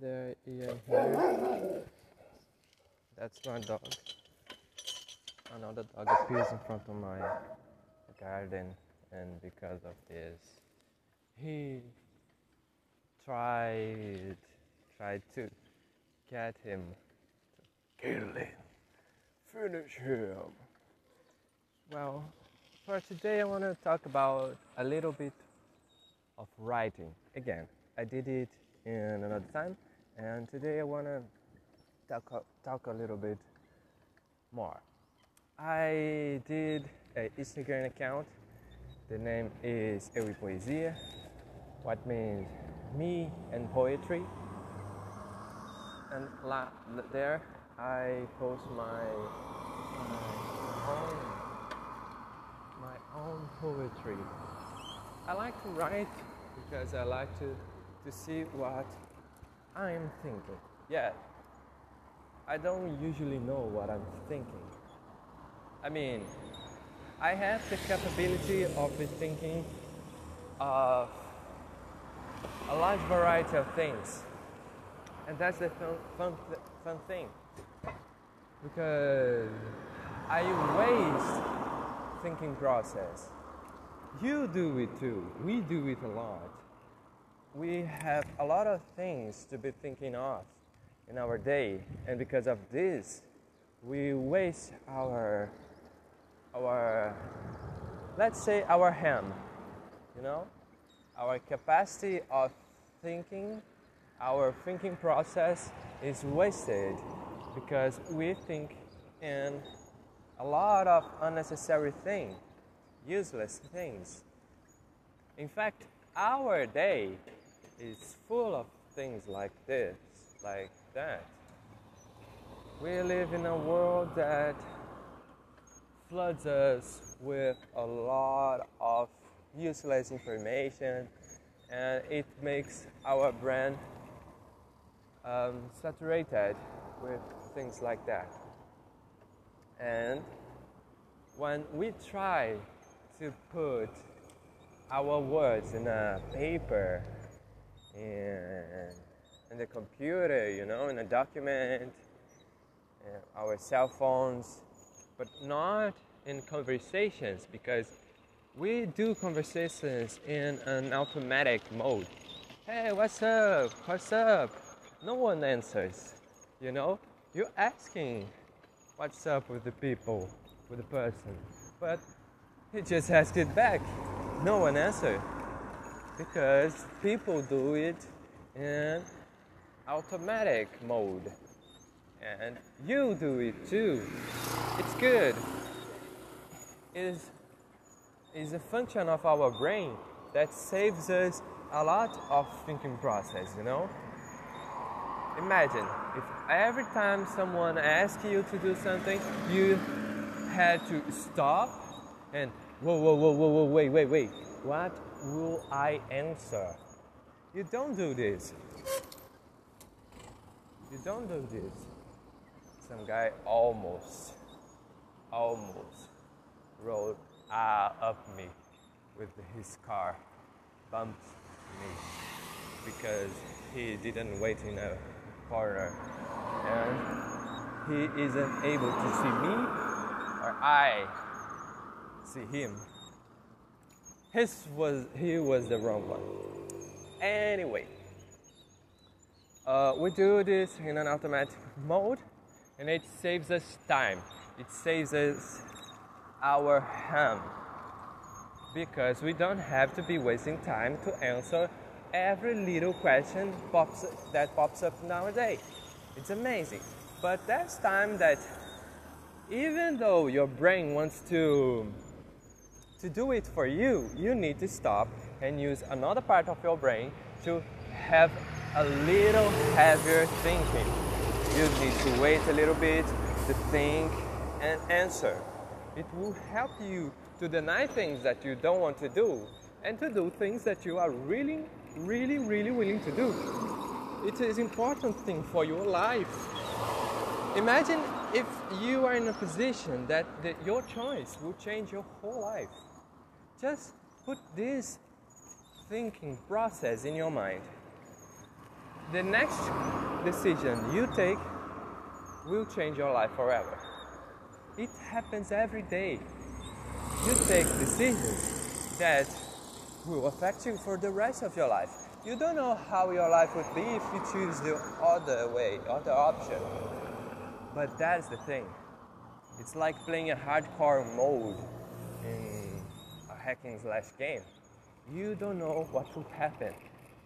There, Ian here. That's my dog. Another dog appears in front of my garden, and because of this, he tried tried to get him to kill him, finish him. Well, for today, I want to talk about a little bit of writing. Again, I did it in another time, and today I want to talk, talk a little bit more. I did an Instagram account. The name is Eu Poesia, what means me and poetry. And la- there I post my, my own my own poetry. I like to write because I like to, to see what I'm thinking. Yeah, I don't usually know what I'm thinking. I mean, I have the capability of thinking of a large variety of things, and that's the fun, fun, fun thing because I waste thinking process. You do it too. We do it a lot. We have a lot of things to be thinking of in our day, and because of this, we waste our our let's say our hand, you know, our capacity of thinking, our thinking process is wasted because we think in a lot of unnecessary things, useless things. In fact, our day is full of things like this, like that. We live in a world that floods us with a lot of useless information and it makes our brain um, saturated with things like that. And when we try to put our words in a paper, in the computer, you know, in a document, uh, our cell phones, but not in conversations because we do conversations in an automatic mode. Hey, what's up? What's up? No one answers, you know? You're asking what's up with the people, with the person. But he just asked it back. No one answered. Because people do it in automatic mode. And you do it too. It's good. It is, is a function of our brain that saves us a lot of thinking process, you know? Imagine if every time someone asks you to do something, you had to stop and whoa, whoa, whoa, whoa, whoa, wait, wait, wait. What will I answer? You don't do this. You don't do this. Some guy almost, almost rolled uh, up me with his car, bumped me because he didn't wait in a corner and he isn't able to see me or I see him. His was he was the wrong one. Anyway, uh, we do this in an automatic mode, and it saves us time. It saves us our hand because we don't have to be wasting time to answer every little question pops, that pops up nowadays. It's amazing. But that's time that even though your brain wants to to do it for you, you need to stop and use another part of your brain to have a little heavier thinking. You need to wait a little bit to think and answer. It will help you to deny things that you don't want to do and to do things that you are really, really, really willing to do. It is important thing for your life. Imagine if you are in a position that the, your choice will change your whole life. Just put this thinking process in your mind. the next decision you take will change your life forever. It happens every day. You take decisions that will affect you for the rest of your life. You don't know how your life would be if you choose the other way, other option. But that's the thing. It's like playing a hardcore mode in hacking slash game. You don't know what will happen.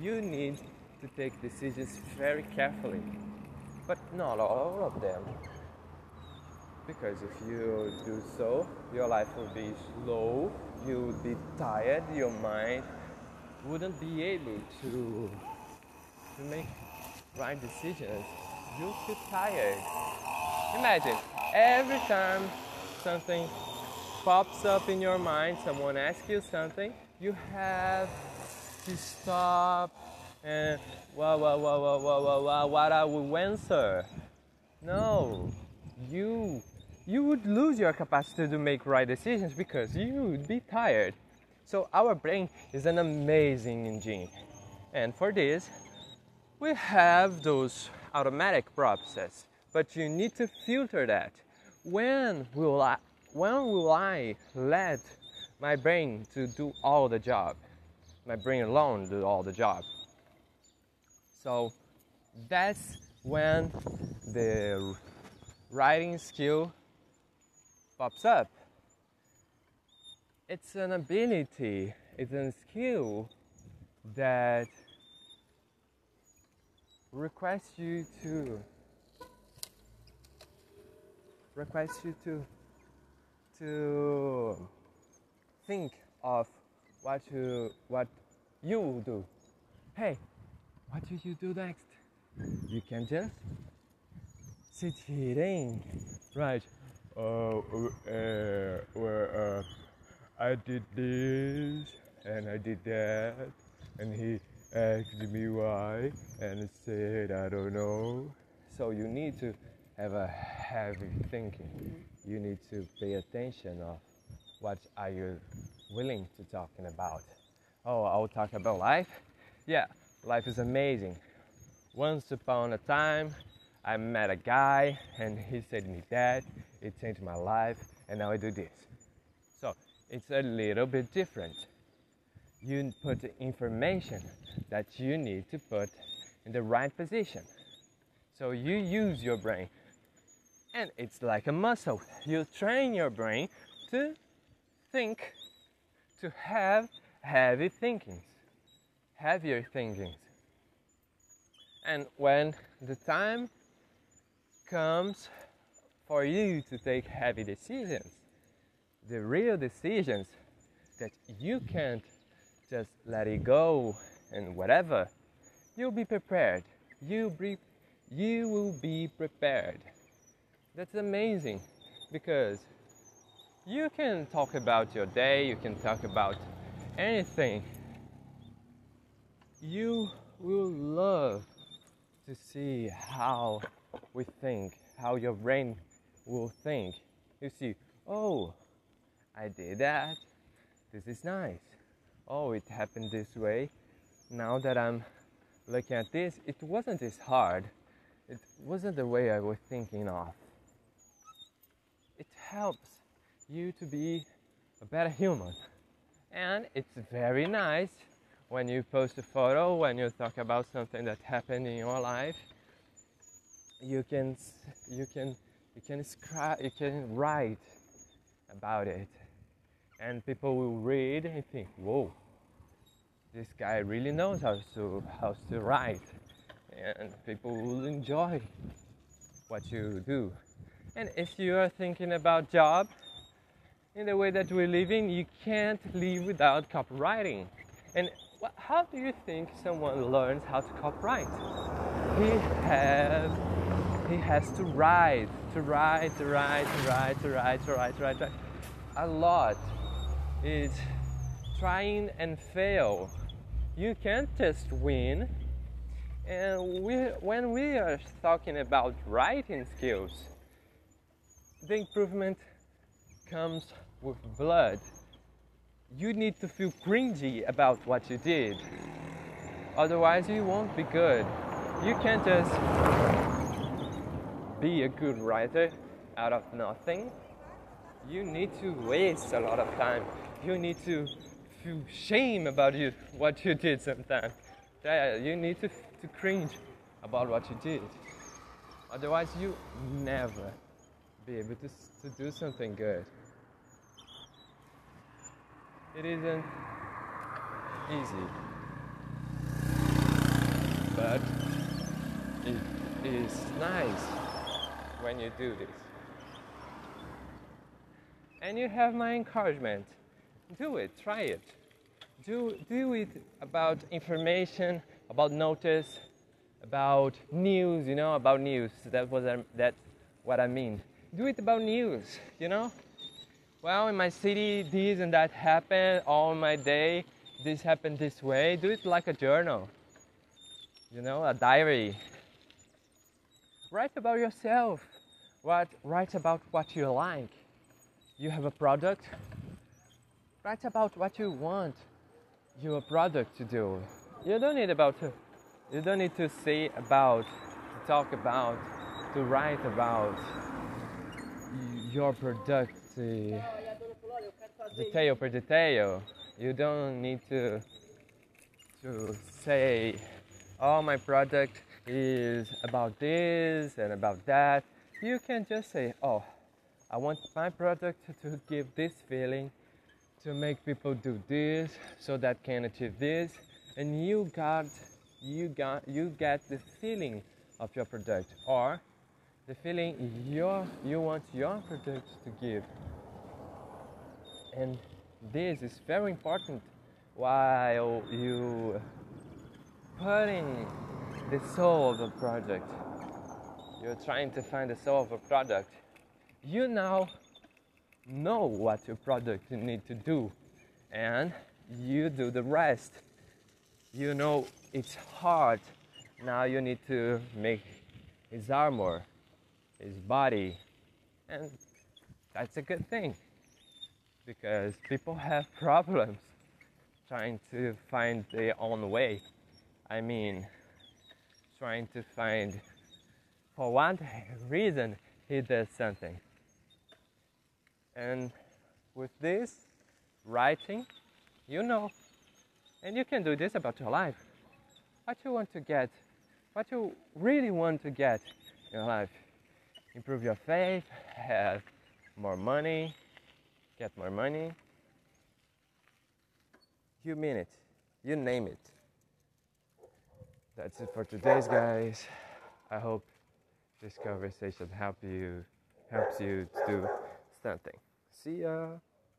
You need to take decisions very carefully, but not all of them. Because if you do so, your life will be slow, you would be tired, your mind wouldn't be able to, to make right decisions. You'll feel tired. Imagine every time something pops up in your mind, someone asks you something, you have to stop and wow, wow, wow, wow, wow, wow, wow, what I will answer. No, you you would lose your capacity to make right decisions because you would be tired. So our brain is an amazing engine. And for this, we have those automatic processes, but you need to filter that. When will I when will I let my brain to do all the job? My brain alone do all the job. So that's when the writing skill pops up. It's an ability, it's a skill that requires you to requires you to to think of what you what you will do. Hey, what do you do next? You can just sit here in, right? Uh, uh, uh, I did this and I did that, and he asked me why, and said I don't know. So you need to have a heavy thinking. You need to pay attention of what are you willing to talking about. Oh, I'll talk about life. Yeah, life is amazing. Once upon a time, I met a guy and he said to me that it changed my life and now I do this. So it's a little bit different. You put the information that you need to put in the right position. So you use your brain and it's like a muscle. You train your brain to think, to have heavy thinkings, heavier thinkings. And when the time comes for you to take heavy decisions, the real decisions that you can't just let it go and whatever, you'll be prepared. You be, you will be prepared. That's amazing because you can talk about your day, you can talk about anything. You will love to see how we think, how your brain will think. You see, oh, I did that. This is nice. Oh, it happened this way. Now that I'm looking at this, it wasn't this hard. It wasn't the way I was thinking of it helps you to be a better human. And it's very nice when you post a photo, when you talk about something that happened in your life. You can, you can, you can scribe, you can write about it, and people will read and think, "Whoa, this guy really knows how to how to write," and people will enjoy what you do. And if you are thinking about job, in the way that we're living, you can't live without copywriting. And how do you think someone learns how to copyright? He has he has to write, to write, to write, to write, to write, to write, to write, to write. A lot. It's trying and fail. You can't just win. And we, when we are talking about writing skills, the improvement comes with blood. You need to feel cringy about what you did. Otherwise, you won't be good. You can't just be a good writer out of nothing. You need to waste a lot of time. You need to feel shame about you what you did sometimes. Yeah, you need to, to cringe about what you did. Otherwise, you never be able to, to do something good. It isn't easy, but it is nice when you do this. And you have my encouragement. Do it, try it. Do, do it about information, about notice, about news, you know, about news. That was um, that what I mean. Do it about news, you know. Well, in my city, this and that happened. All my day, this happened this way. Do it like a journal, you know, a diary. Write about yourself. What write about what you like. You have a product. Write about what you want your product to do. You don't need about you don't need to say about, to talk about, to write about your product detail per detail. You don't need to to say, oh, my product is about this and about that. You can just say, oh, I want my product to give this feeling, to make people do this, so that can achieve this, and you got you got you get the feeling of your product or the feeling your you want your product to give. And this is very important while you putting the soul of the project. You're trying to find the soul of a product. You now know what your product you need to do and you do the rest. You know it's hard. Now you need to make his armor, his body, and that's a good thing because people have problems trying to find their own way. I mean, trying to find for one reason he does something. And with this writing, you know, and you can do this about your life what you want to get, what you really want to get in your life. Improve your faith, have more money, get more money. You mean it. You name it. That's it for today's guys. I hope this conversation help you helps you to do something. See ya.